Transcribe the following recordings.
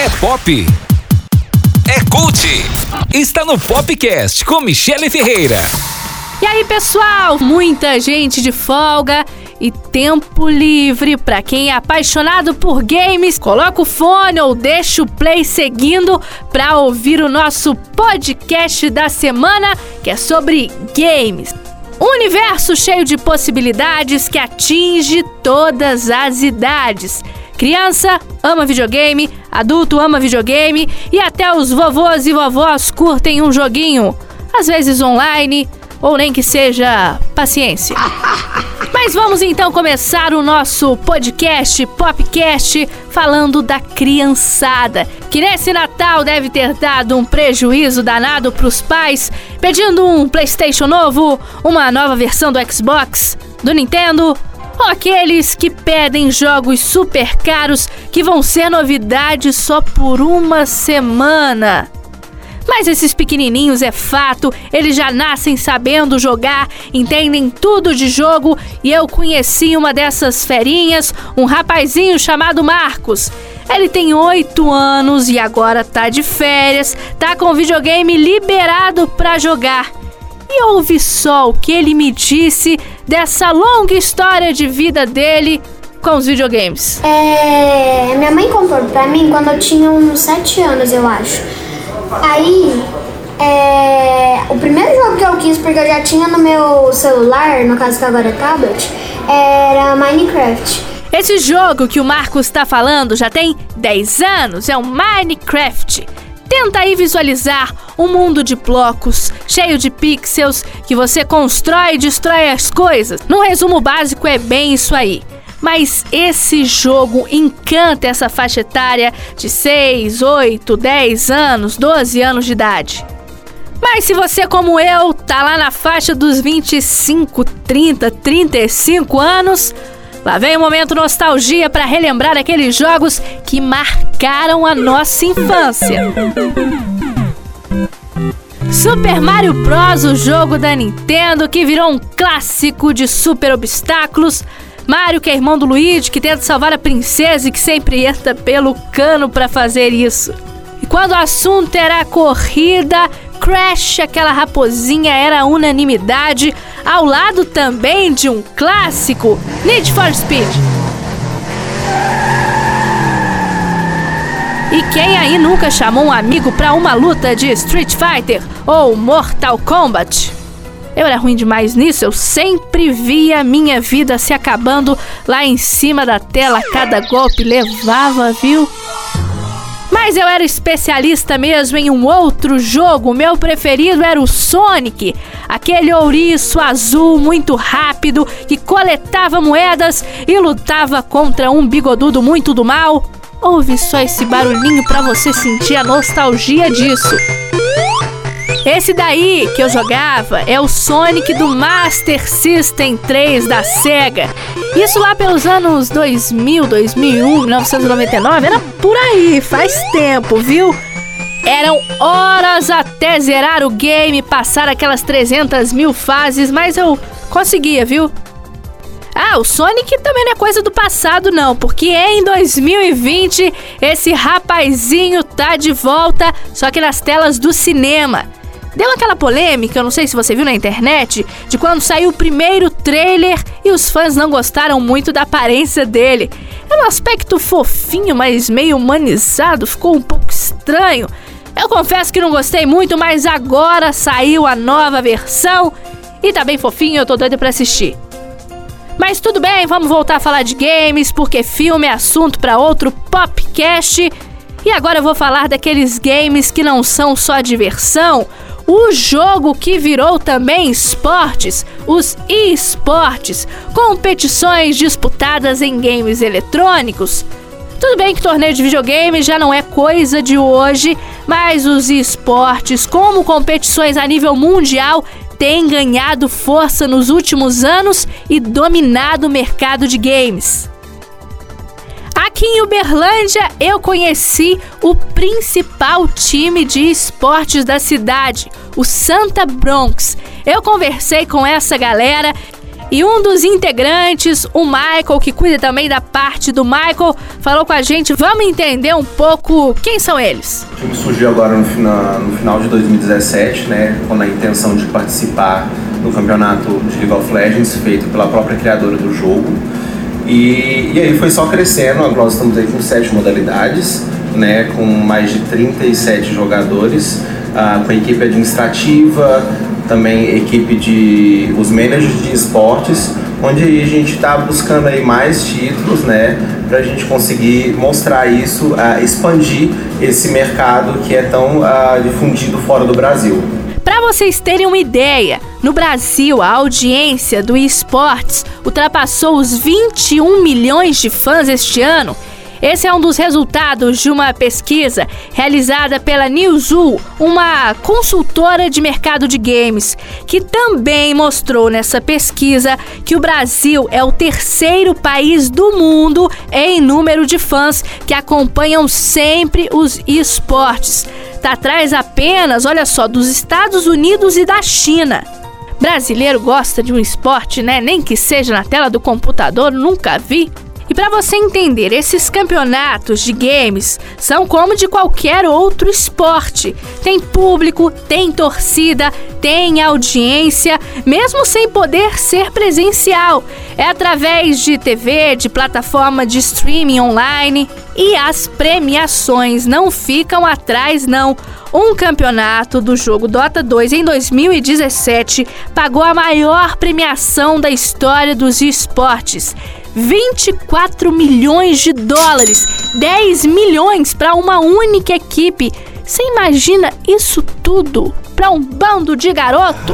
É pop. É cult. Está no Popcast com Michele Ferreira. E aí, pessoal? Muita gente de folga e tempo livre para quem é apaixonado por games. Coloca o fone ou deixa o play seguindo para ouvir o nosso podcast da semana, que é sobre games. Um universo cheio de possibilidades que atinge todas as idades. Criança ama videogame, adulto ama videogame e até os vovôs e vovós curtem um joguinho, às vezes online ou nem que seja paciência. Mas vamos então começar o nosso podcast, Popcast, falando da criançada, que nesse Natal deve ter dado um prejuízo danado para os pais, pedindo um PlayStation novo, uma nova versão do Xbox, do Nintendo ou aqueles que pedem jogos super caros que vão ser novidade só por uma semana. Mas esses pequenininhos é fato, eles já nascem sabendo jogar, entendem tudo de jogo e eu conheci uma dessas ferinhas, um rapazinho chamado Marcos. Ele tem 8 anos e agora tá de férias, tá com o videogame liberado para jogar. E ouve só o que ele me disse dessa longa história de vida dele com os videogames. É, minha mãe comprou pra mim quando eu tinha uns 7 anos, eu acho. Aí, é, o primeiro jogo que eu quis, porque eu já tinha no meu celular, no caso que agora é tablet, era Minecraft. Esse jogo que o Marcos está falando já tem 10 anos, é o Minecraft. Tenta aí visualizar um mundo de blocos, cheio de pixels, que você constrói e destrói as coisas. Num resumo básico, é bem isso aí. Mas esse jogo encanta essa faixa etária de 6, 8, 10 anos, 12 anos de idade. Mas se você, como eu, tá lá na faixa dos 25, 30, 35 anos, lá vem o momento nostalgia para relembrar aqueles jogos que marcaram a nossa infância. Super Mario Bros, o jogo da Nintendo que virou um clássico de super obstáculos, Mario, que é irmão do Luigi, que tenta salvar a princesa e que sempre entra pelo cano para fazer isso. E quando o assunto era corrida, Crash, aquela raposinha, era unanimidade, ao lado também de um clássico, Need for Speed. E quem aí nunca chamou um amigo para uma luta de Street Fighter ou Mortal Kombat? Eu era ruim demais nisso, eu sempre via minha vida se acabando lá em cima da tela, cada golpe levava, viu? Mas eu era especialista mesmo em um outro jogo. Meu preferido era o Sonic, aquele ouriço azul muito rápido que coletava moedas e lutava contra um bigodudo muito do mal. Ouve só esse barulhinho para você sentir a nostalgia disso. Esse daí que eu jogava é o Sonic do Master System 3 da Sega. Isso lá pelos anos 2000, 2001, 1999, era por aí, faz tempo, viu? Eram horas até zerar o game, passar aquelas 300 mil fases, mas eu conseguia, viu? Ah, o Sonic também não é coisa do passado, não, porque em 2020 esse rapazinho tá de volta, só que nas telas do cinema. Deu aquela polêmica, eu não sei se você viu na internet, de quando saiu o primeiro trailer e os fãs não gostaram muito da aparência dele. É um aspecto fofinho, mas meio humanizado, ficou um pouco estranho. Eu confesso que não gostei muito, mas agora saiu a nova versão e tá bem fofinho, eu tô doido pra assistir. Mas tudo bem, vamos voltar a falar de games, porque filme é assunto para outro popcast. E agora eu vou falar daqueles games que não são só diversão, o jogo que virou também esportes, os esportes, competições disputadas em games eletrônicos. Tudo bem que torneio de videogame já não é coisa de hoje, mas os esportes, como competições a nível mundial, têm ganhado força nos últimos anos e dominado o mercado de games. Aqui em Uberlândia eu conheci o principal time de esportes da cidade, o Santa Bronx. Eu conversei com essa galera E um dos integrantes, o Michael, que cuida também da parte do Michael, falou com a gente. Vamos entender um pouco quem são eles. O time surgiu agora no final, no final de 2017, né, com a intenção de participar do campeonato de League of Legends feito pela própria criadora do jogo. E, e aí foi só crescendo, agora nós estamos aí com sete modalidades, né, com mais de 37 jogadores, ah, com equipe administrativa, também equipe de os managers de esportes, onde a gente está buscando aí mais títulos, né, para a gente conseguir mostrar isso, uh, expandir esse mercado que é tão uh, difundido fora do Brasil. Para vocês terem uma ideia, no Brasil a audiência do esportes ultrapassou os 21 milhões de fãs este ano esse é um dos resultados de uma pesquisa realizada pela Newzoo, uma consultora de mercado de games, que também mostrou nessa pesquisa que o Brasil é o terceiro país do mundo em número de fãs que acompanham sempre os esportes. Está atrás apenas, olha só, dos Estados Unidos e da China. Brasileiro gosta de um esporte, né? Nem que seja na tela do computador, nunca vi. E para você entender, esses campeonatos de games são como de qualquer outro esporte. Tem público, tem torcida, tem audiência, mesmo sem poder ser presencial. É através de TV, de plataforma de streaming online. E as premiações não ficam atrás, não. Um campeonato do jogo Dota 2 em 2017 pagou a maior premiação da história dos esportes. 24 milhões de dólares, 10 milhões para uma única equipe. Você imagina isso tudo para um bando de garoto?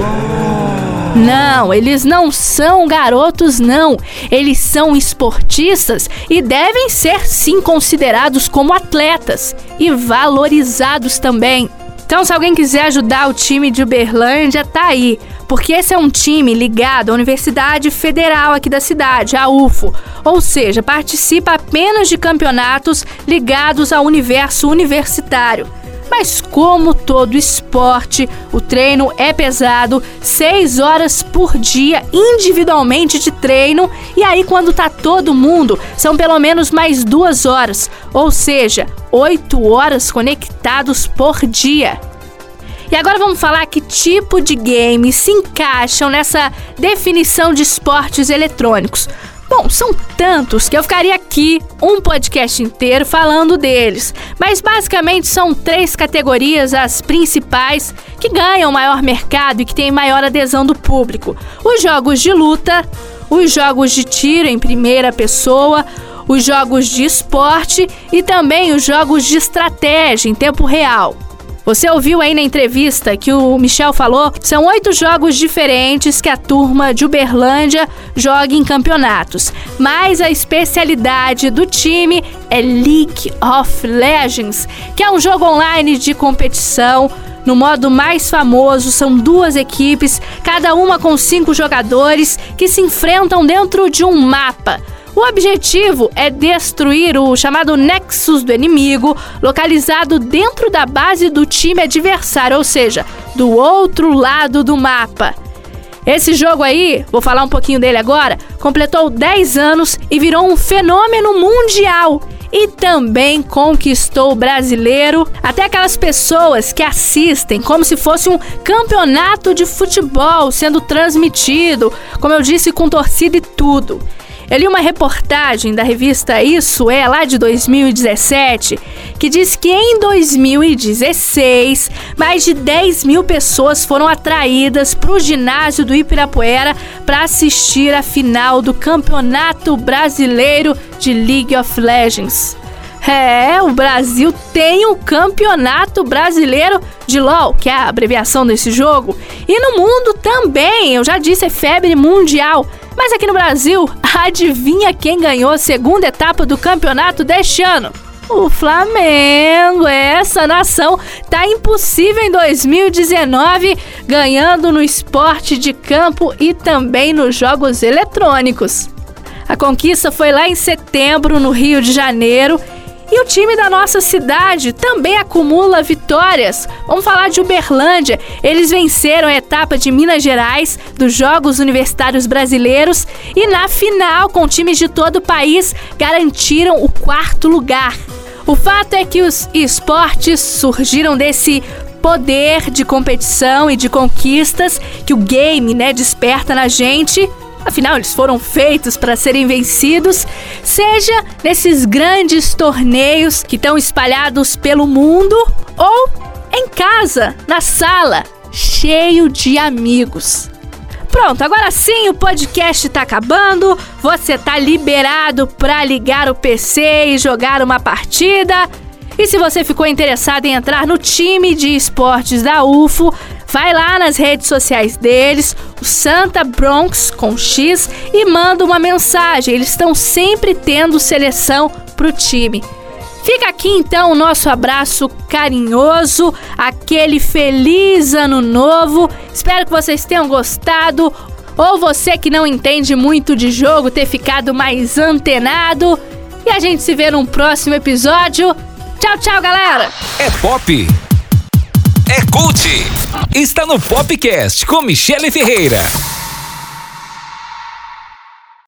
Não, eles não são garotos, não. Eles são esportistas e devem ser sim considerados como atletas e valorizados também. Então, se alguém quiser ajudar o time de Uberlândia, tá aí. Porque esse é um time ligado à Universidade Federal aqui da cidade, a UFO. Ou seja, participa apenas de campeonatos ligados ao universo universitário. Mas como todo esporte, o treino é pesado, 6 horas por dia individualmente de treino, e aí quando tá todo mundo, são pelo menos mais duas horas, ou seja, 8 horas conectados por dia. E agora vamos falar que tipo de games se encaixam nessa definição de esportes eletrônicos. Bom, são tantos que eu ficaria aqui um podcast inteiro falando deles, mas basicamente são três categorias as principais que ganham maior mercado e que têm maior adesão do público: os jogos de luta, os jogos de tiro em primeira pessoa, os jogos de esporte e também os jogos de estratégia em tempo real. Você ouviu aí na entrevista que o Michel falou? São oito jogos diferentes que a turma de Uberlândia joga em campeonatos. Mas a especialidade do time é League of Legends, que é um jogo online de competição. No modo mais famoso, são duas equipes, cada uma com cinco jogadores, que se enfrentam dentro de um mapa. O objetivo é destruir o chamado Nexus do inimigo, localizado dentro da base do time adversário, ou seja, do outro lado do mapa. Esse jogo aí, vou falar um pouquinho dele agora, completou 10 anos e virou um fenômeno mundial e também conquistou o brasileiro, até aquelas pessoas que assistem como se fosse um campeonato de futebol sendo transmitido, como eu disse, com torcida e tudo. Eu li uma reportagem da revista Isso É, lá de 2017, que diz que em 2016, mais de 10 mil pessoas foram atraídas para o ginásio do Ibirapuera para assistir a final do Campeonato Brasileiro de League of Legends. É, o Brasil tem o Campeonato Brasileiro de LoL, que é a abreviação desse jogo. E no mundo também, eu já disse, é febre mundial. Mas aqui no Brasil, adivinha quem ganhou a segunda etapa do campeonato deste ano? O Flamengo, essa nação tá impossível em 2019, ganhando no esporte de campo e também nos jogos eletrônicos. A conquista foi lá em setembro, no Rio de Janeiro, E o time da nossa cidade também acumula vitórias. Vamos falar de Uberlândia. Eles venceram a etapa de Minas Gerais dos Jogos Universitários Brasileiros e na final, com times de todo o país, garantiram o quarto lugar. O fato é que os esportes surgiram desse poder de competição e de conquistas que o game, né, desperta na gente afinal eles foram feitos para serem vencidos, seja nesses grandes torneios que estão espalhados pelo mundo ou em casa, na sala, cheio de amigos. Pronto, agora sim o podcast tá acabando. Você tá liberado para ligar o PC e jogar uma partida. E se você ficou interessado em entrar no time de esportes da UFO, vai lá nas redes sociais deles, o Santa Bronx com X, e manda uma mensagem. Eles estão sempre tendo seleção pro time. Fica aqui então o nosso abraço carinhoso, aquele feliz ano novo. Espero que vocês tenham gostado. Ou você que não entende muito de jogo ter ficado mais antenado. E a gente se vê num próximo episódio. Tchau, tchau, galera! É pop! Cult! Está no Popcast com Michele Ferreira.